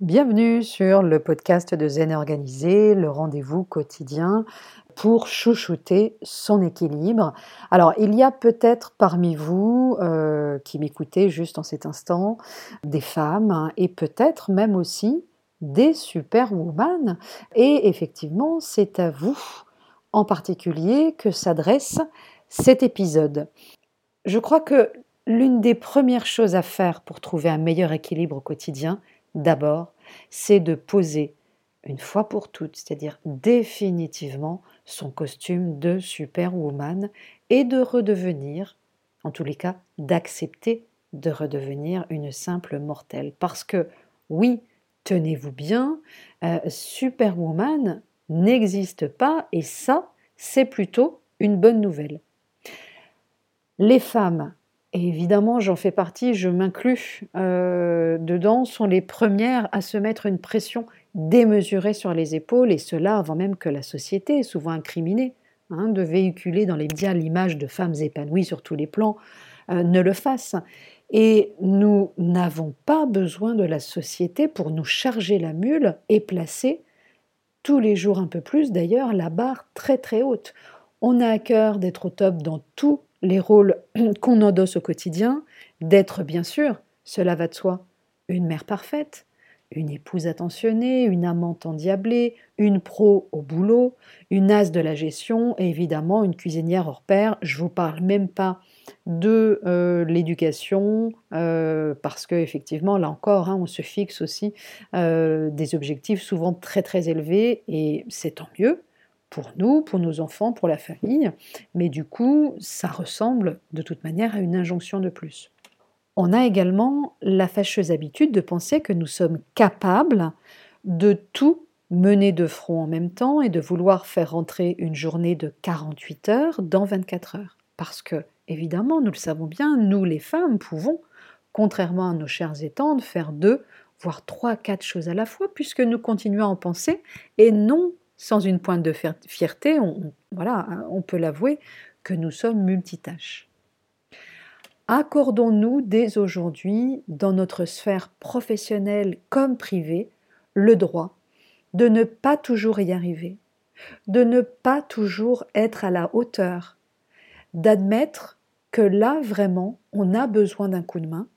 Bienvenue sur le podcast de Zen Organisé, le rendez-vous quotidien pour chouchouter son équilibre. Alors, il y a peut-être parmi vous euh, qui m'écoutez juste en cet instant des femmes hein, et peut-être même aussi des superwoman. Et effectivement, c'est à vous en particulier que s'adresse cet épisode. Je crois que l'une des premières choses à faire pour trouver un meilleur équilibre au quotidien, d'abord, c'est de poser une fois pour toutes, c'est-à-dire définitivement son costume de superwoman et de redevenir, en tous les cas, d'accepter de redevenir une simple mortelle. Parce que oui, tenez-vous bien, euh, superwoman n'existe pas et ça, c'est plutôt une bonne nouvelle. Les femmes évidemment, j'en fais partie, je m'inclus euh, dedans, sont les premières à se mettre une pression démesurée sur les épaules, et cela avant même que la société, souvent incriminée, hein, de véhiculer dans les médias l'image de femmes épanouies sur tous les plans, euh, ne le fasse. Et nous n'avons pas besoin de la société pour nous charger la mule et placer tous les jours un peu plus, d'ailleurs, la barre très très haute. On a à cœur d'être au top dans tout les rôles qu'on endosse au quotidien, d'être bien sûr, cela va de soi, une mère parfaite, une épouse attentionnée, une amante endiablée, une pro au boulot, une as de la gestion et évidemment une cuisinière hors pair. Je vous parle même pas de euh, l'éducation euh, parce que effectivement là encore hein, on se fixe aussi euh, des objectifs souvent très très élevés et c'est tant mieux pour nous, pour nos enfants, pour la famille, mais du coup, ça ressemble de toute manière à une injonction de plus. On a également la fâcheuse habitude de penser que nous sommes capables de tout mener de front en même temps et de vouloir faire rentrer une journée de 48 heures dans 24 heures. Parce que, évidemment, nous le savons bien, nous les femmes pouvons, contrairement à nos chers et faire deux, voire trois, quatre choses à la fois, puisque nous continuons à en penser et non sans une pointe de fierté, on, voilà, on peut l'avouer, que nous sommes multitâches. Accordons-nous dès aujourd'hui, dans notre sphère professionnelle comme privée, le droit de ne pas toujours y arriver, de ne pas toujours être à la hauteur, d'admettre que là vraiment on a besoin d'un coup de main,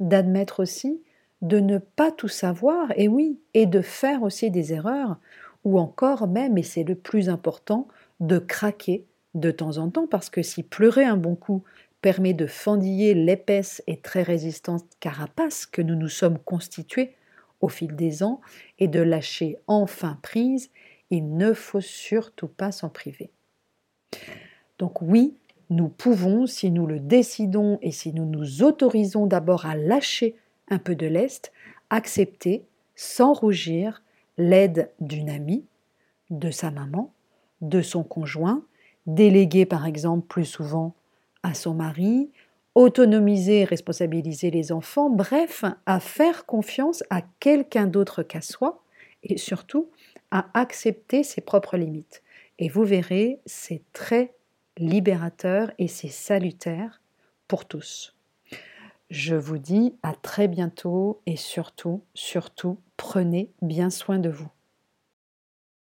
d'admettre aussi de ne pas tout savoir, et oui, et de faire aussi des erreurs ou encore même, et c'est le plus important, de craquer de temps en temps, parce que si pleurer un bon coup permet de fendiller l'épaisse et très résistante carapace que nous nous sommes constitués au fil des ans, et de lâcher enfin prise, il ne faut surtout pas s'en priver. Donc oui, nous pouvons, si nous le décidons et si nous nous autorisons d'abord à lâcher un peu de lest, accepter, sans rougir, l'aide d'une amie, de sa maman, de son conjoint, déléguer par exemple plus souvent à son mari, autonomiser et responsabiliser les enfants, bref, à faire confiance à quelqu'un d'autre qu'à soi et surtout à accepter ses propres limites. Et vous verrez, c'est très libérateur et c'est salutaire pour tous. Je vous dis à très bientôt et surtout, surtout, prenez bien soin de vous.